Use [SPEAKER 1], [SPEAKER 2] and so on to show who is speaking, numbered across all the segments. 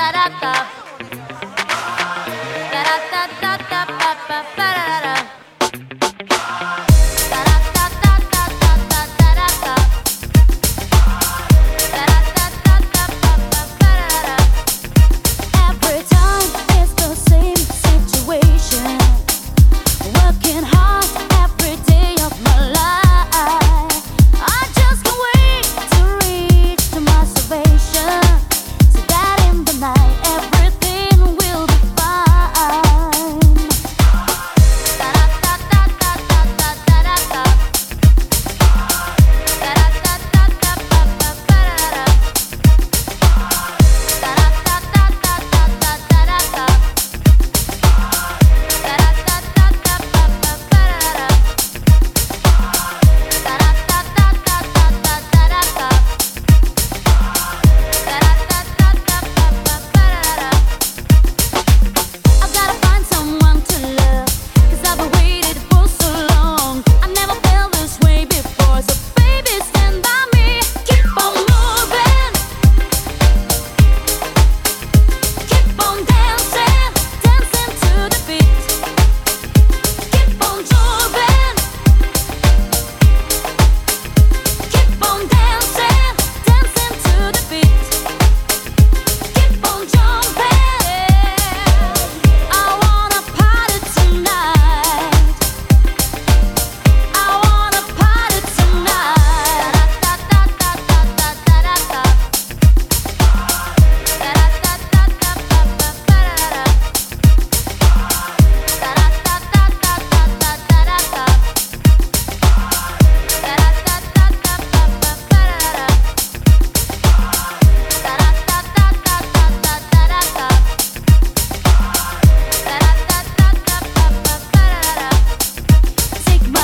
[SPEAKER 1] taratap.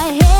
[SPEAKER 1] I hate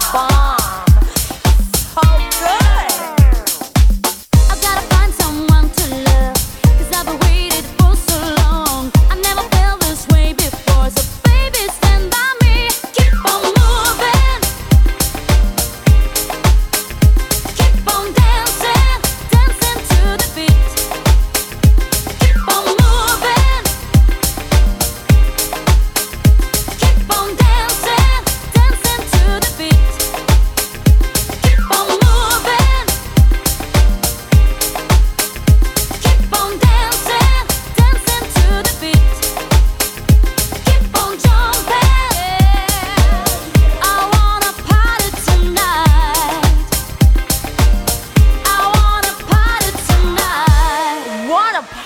[SPEAKER 2] Có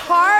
[SPEAKER 2] party.